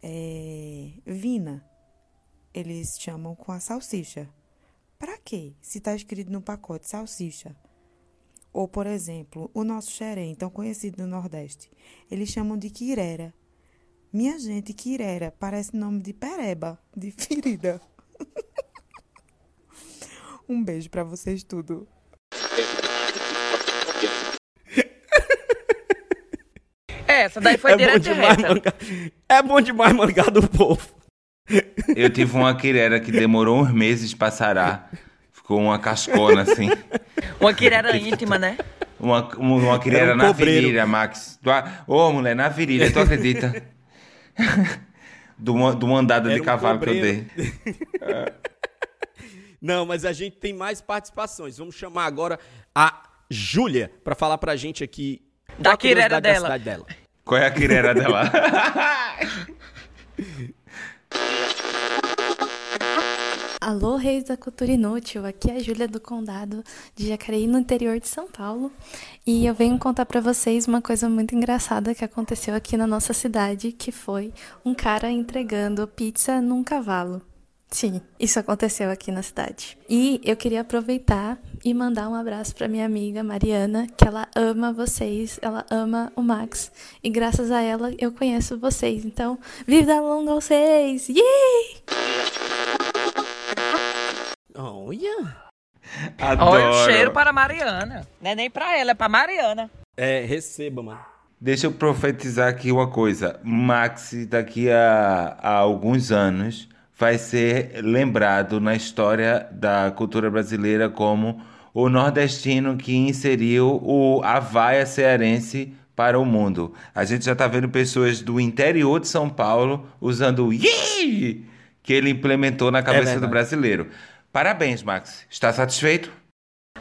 É, Vina, eles chamam com a salsicha. Pra quê? Se tá escrito no pacote salsicha. Ou, por exemplo, o nosso xerém, tão conhecido no Nordeste. Eles chamam de quirera. Minha gente, quirera parece nome de pereba, de ferida. um beijo pra vocês tudo. É, essa daí foi é direto demais reta. mangar- É bom demais mangar do povo. Eu tive uma quirera que demorou uns meses pra sarar. Ficou uma cascona assim. Uma quirera íntima, né? Uma, uma, uma quirera Era um na cobreiro. virilha, Max. Ô, mulher, na virilha, tu acredita? do, uma- do uma andada de Era um cavalo que eu dei. Não, mas a gente tem mais participações. Vamos chamar agora a Júlia pra falar pra gente aqui Da quirera curiosidade da dela. cidade dela. Qual é a quirera dela? Alô, reis da cultura inútil. Aqui é a Júlia do Condado de Jacareí, no interior de São Paulo. E eu venho contar pra vocês uma coisa muito engraçada que aconteceu aqui na nossa cidade, que foi um cara entregando pizza num cavalo. Sim, isso aconteceu aqui na cidade. E eu queria aproveitar e mandar um abraço pra minha amiga Mariana, que ela ama vocês, ela ama o Max. E graças a ela eu conheço vocês. Então, vida longa vocês! Yay! Olha. Olha o cheiro para a Mariana. Não é nem pra ela, é pra Mariana. É, receba, mano. Deixa eu profetizar aqui uma coisa. Max, daqui a, a alguns anos, vai ser lembrado na história da cultura brasileira como o nordestino que inseriu o a vaia cearense para o mundo. A gente já está vendo pessoas do interior de São Paulo usando o Yee! que ele implementou na cabeça do verdade. brasileiro. Parabéns, Max. Está satisfeito?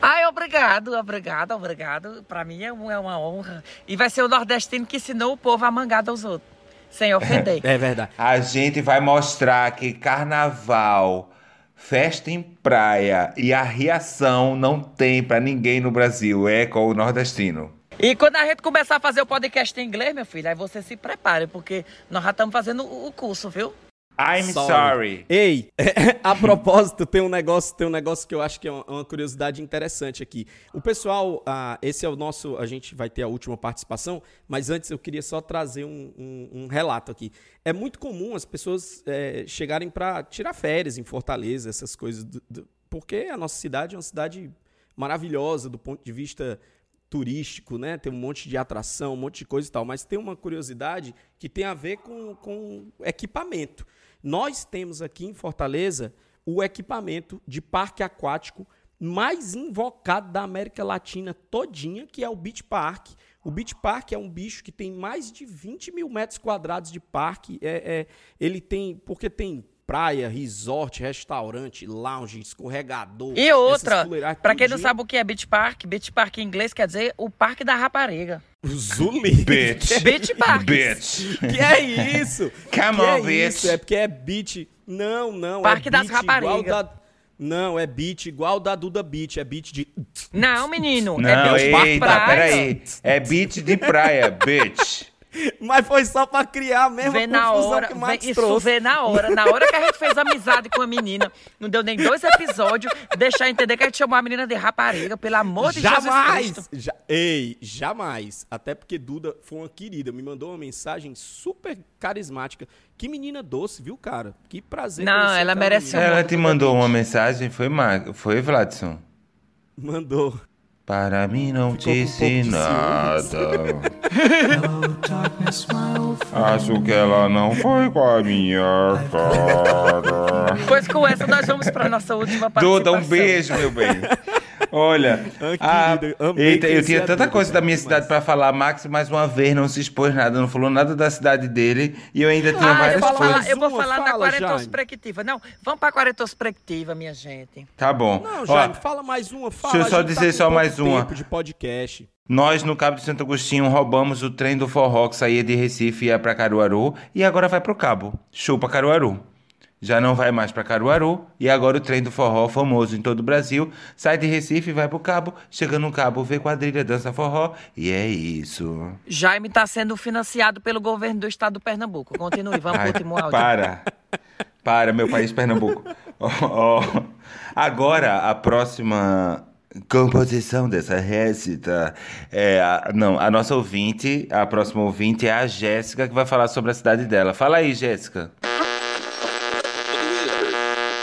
Ai, obrigado, obrigado, obrigado. Pra mim é um- é uma honra. E vai ser o nordestino que ensinou o povo a mangar dos outros, sem ofender. É verdade. A gente vai mostrar que carnaval, festa em praia e a reação não tem pra ninguém no Brasil, é com o nordestino. E quando a gente começar a fazer o podcast em inglês, meu filho, aí você se prepare, porque nós já estamos fazendo o curso, viu? I'm sorry. Ei, a propósito, tem um negócio, tem um negócio que eu acho que é uma, curiosidade interessante aqui. O pessoal, ah, esse é o nosso, a gente vai ter a última participação, mas antes eu queria só trazer um, um- um relato aqui. É muito comum as pessoas eh, chegarem para tirar férias em Fortaleza, essas coisas, do- do- porque a nossa cidade é uma cidade maravilhosa do ponto de vista turístico, né? Tem um monte de atração, um monte de coisa e tal. Mas tem uma curiosidade que tem a ver com, com equipamento. Nós temos aqui em Fortaleza o equipamento de parque aquático mais invocado da América Latina todinha, que é o Beach Park. O Beach Park é um bicho que tem mais de 20 mil metros quadrados de parque. É, é- ele tem, porque tem praia, resort, restaurante, lounge, escorregador. E outra, pra quem não sabe o que é Beach Park, Beach Park em inglês quer dizer o Parque da Rapariga. Zuli. Bitch. Beach Park. Bitch. Que é isso? Come que on, é bitch. Isso? É porque é beat. Não, não. Parque é das raparigas. da- Não, é beat igual da Duda Beat. É beat de. Não, menino. Não, é Beach Park eita, praia. peraí. É beat de praia, bitch. Mas foi só pra criar mesmo Vê na hora, que vê- isso trouxe. vê na hora. Na hora que a gente fez amizade com a menina, não deu nem dois episódios, deixar entender que a gente chamou a menina de rapariga, pelo amor de Jesus Jamais! Cristo. Ja- Ei, jamais. Até porque Duda foi uma querida, me mandou uma mensagem super carismática. Que menina doce, viu, cara? Que prazer. Não, ela merece. Ela te mandou uma mensagem, foi, Mar... foi Vladson? Mandou. Para mim não Ficou um disse de nada. Acho que ela não foi com a minha cara. Pois com essa nós vamos pra nossa última Duda, participação. um beijo, meu bem. Olha, Ah, querida, amei eita, eu tinha a tanta coisa da minha cidade pra falar. Max, mais uma vez, não se expôs nada, não falou nada da cidade dele. E eu ainda tinha Ah, eu várias vou coisas. falar, eu vou uma, falar da fala, quarentospectiva. Não, vamos pra quarentospectiva, minha gente. Tá bom. Não, Ó, Jaime, fala mais uma. Fala, deixa eu só a tá dizer com só mais uma. tempo de podcast. Nós, no Cabo de Santo Agostinho, roubamos o trem do forró que saía de Recife e ia pra Caruaru e agora vai pro Cabo. Chupa Caruaru. Já não vai mais pra Caruaru e agora o trem do forró, famoso em todo o Brasil, sai de Recife e vai pro Cabo. Chega no Cabo, vê quadrilha, dança forró e é isso. Jaime tá sendo financiado pelo governo do estado do Pernambuco. Continue, vamos Ai, pro último áudio. Para. Para, meu país Pernambuco. Ó, ó. Agora, a próxima composição dessa récita é a, não, a nossa ouvinte, a próxima ouvinte é a Jéssica, que vai falar sobre a cidade dela. Fala aí, Jéssica.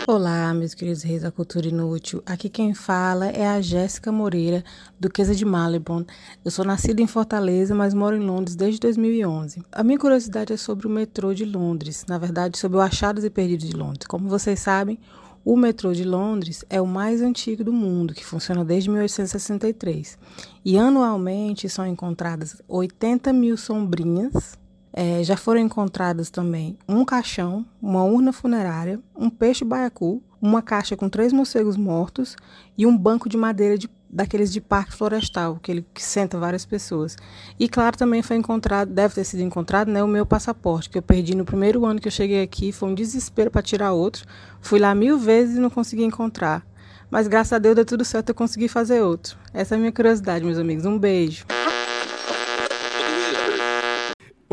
Olá, meus queridos reis da cultura inútil. Aqui quem fala é a Jéssica Moreira, duquesa de Malibon. Eu sou nascida em Fortaleza, mas moro em Londres desde 2011. A minha curiosidade é sobre o metrô de Londres, na verdade, sobre o Achados e Perdidos de Londres. Como vocês sabem, o metrô de Londres é o mais antigo do mundo, que funciona desde 1863. E anualmente são encontradas 80 mil sombrinhas é, já foram encontrados também um caixão, uma urna funerária, um peixe baiacu, uma caixa com três morcegos mortos e um banco de madeira de, daqueles de parque florestal, aquele que senta várias pessoas. E claro, também foi encontrado, deve ter sido encontrado, né, o meu passaporte, que eu perdi no primeiro ano que eu cheguei aqui, foi um desespero para tirar outro. Fui lá mil vezes e não consegui encontrar. Mas graças a Deus deu tudo certo, eu consegui fazer outro. Essa é a minha curiosidade, meus amigos. Um beijo.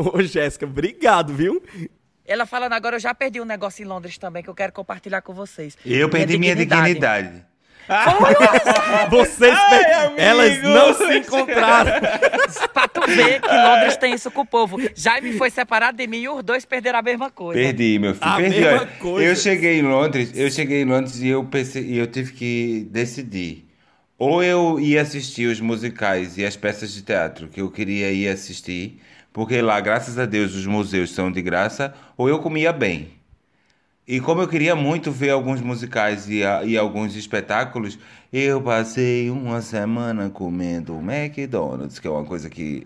Ô, Jéssica, obrigado, viu? Ela falando agora, eu já perdi um negócio em Londres também que eu quero compartilhar com vocês. Eu perdi minha dignidade. Vocês, Ai, elas não se encontraram. pra tu ver que Londres tem isso com o povo. Jaime foi separado de mim e os dois perderam a mesma coisa. Perdi, meu filho. A perdi. mesma coisa. Eu cheguei em Londres, eu cheguei em Londres e eu pensei, e eu tive que decidir. Ou eu ia assistir os musicais e as peças de teatro que eu queria ir assistir, porque lá, graças a Deus, os museus são de graça, ou eu comia bem. E como eu queria muito ver alguns musicais e, e alguns espetáculos, eu passei uma semana comendo McDonald's, que é uma coisa que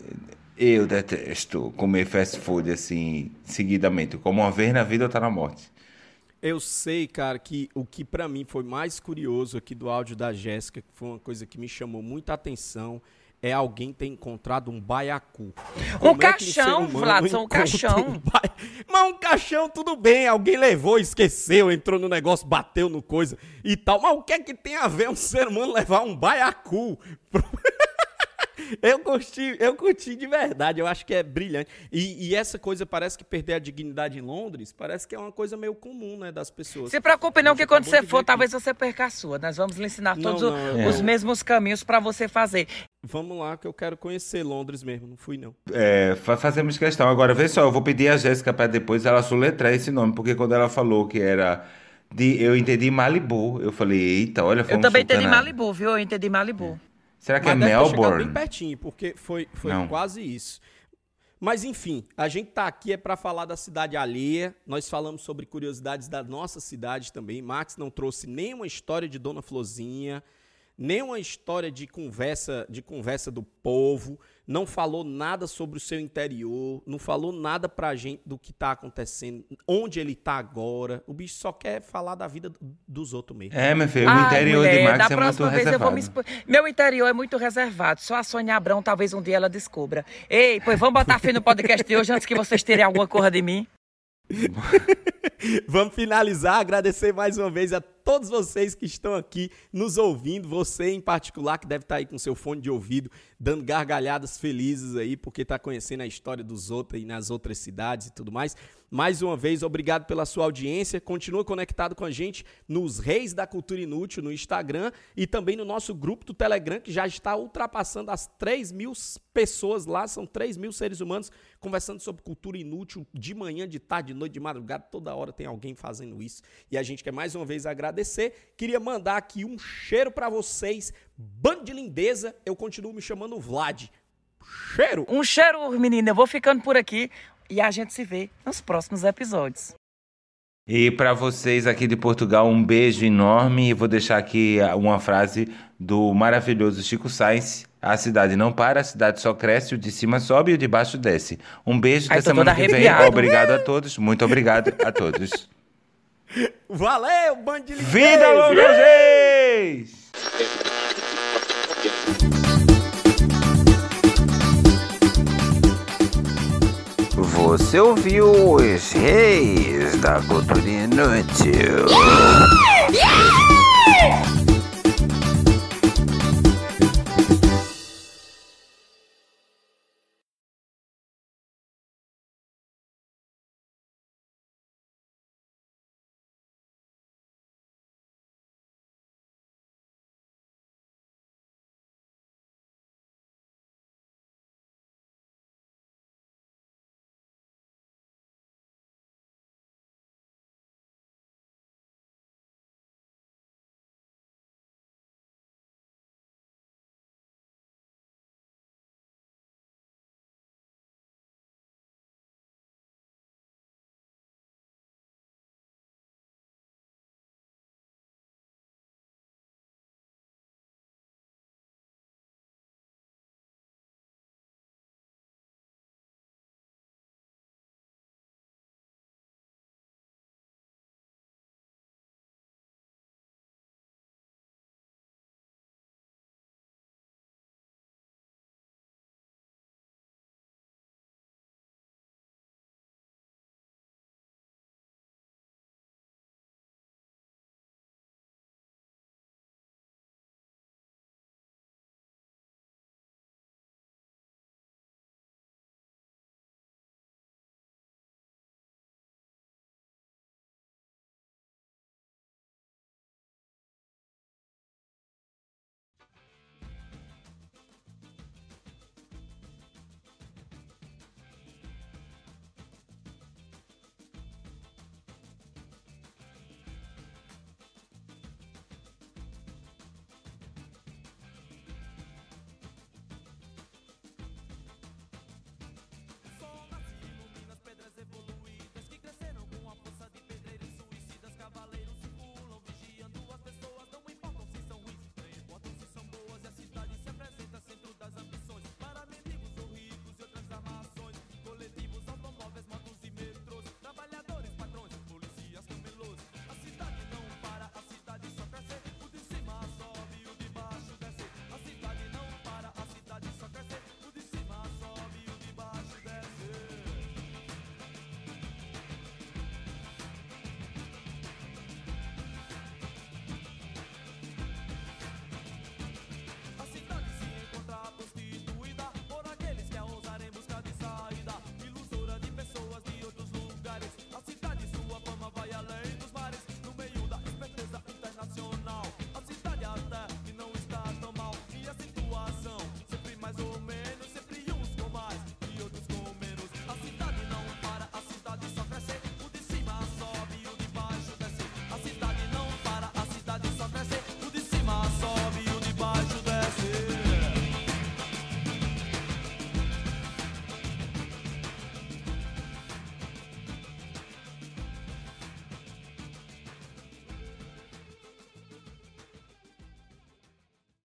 eu detesto, comer fast food assim, seguidamente. Como uma vez na vida ou tá na morte. Eu sei, cara, que o que pra mim foi mais curioso aqui do áudio da Jéssica, que foi uma coisa que me chamou muita atenção, é alguém ter encontrado um baiacu. Um Como é que caixão, humano Vladson, um caixão. um bai- Mas um caixão, tudo bem, alguém levou, esqueceu, entrou no negócio, bateu no coisa e tal. Mas o que é que tem a ver um ser humano levar um baiacu? pro- Eu curti, eu curti de verdade, eu acho que é brilhante. E, e essa coisa parece que perder a dignidade em Londres, parece que é uma coisa meio comum, né, das pessoas. Se preocupe não, que quando você for, ver talvez você perca a sua. Nós vamos lhe ensinar Não, todos não, o- eu os mesmos caminhos pra você fazer. Vamos lá, que eu quero conhecer Londres mesmo, não fui não. É, fa- fazemos questão. Agora, vê só, eu vou pedir a Jéssica para depois ela soletrar esse nome, porque quando ela falou que era de. Eu entendi Malibu. Eu falei, eita, olha, Eu fomos também entendi Malibu, viu? Eu entendi Malibu. Será que é Mas chegado Melbourne? bem pertinho, porque foi, foi Não. quase isso. Mas enfim, a gente tá aqui é para falar da cidade alheia. Nós falamos sobre curiosidades da nossa cidade também. Max não trouxe nenhuma história de Dona Flozinha, nenhuma história de conversa, de conversa do povo, não falou nada sobre o seu interior, não falou nada pra gente do que tá acontecendo, onde ele tá agora. O bicho só quer falar da vida dos outros mesmo. É, meu filho, o Ai, interior mulher, de Max da é muito próxima vez eu vou me reservado. expor. Meu interior é muito reservado. Só a Sônia Abrão talvez um dia ela descubra. Ei, pois vamos botar fim no podcast de hoje antes que vocês terem alguma coisa de mim. Vamos finalizar, agradecer mais uma vez a todos vocês que estão aqui nos ouvindo, você em particular que deve estar aí com seu fone de ouvido, dando gargalhadas felizes aí, porque está conhecendo a história dos outros e nas outras cidades e tudo mais. Mais uma vez, obrigado pela sua audiência. Continua conectado com a gente nos Reis da Cultura Inútil no Instagram e também no nosso grupo do Telegram, que já está ultrapassando as 3 mil pessoas lá. São 3 mil seres humanos conversando sobre cultura inútil de manhã, de tarde, de noite, de madrugada. Toda hora tem alguém fazendo isso. E a gente quer mais uma vez agradecer. Queria mandar aqui um cheiro para vocês. Band de lindeza. Eu continuo me chamando Vlad. Cheiro! Um cheiro, menina. Eu vou ficando por aqui e a gente se vê nos próximos episódios. E para vocês aqui de Portugal, um beijo enorme. E vou deixar aqui uma frase do maravilhoso Chico Sainz. A cidade não para, a cidade só cresce, o de cima sobe e o de baixo desce. Um beijo até semana que vem. Obrigado a todos. Muito obrigado a todos. Valeu, band de Vida longa vocês! Você ouviu os reis da cultura inútil. Yeah! Yeah!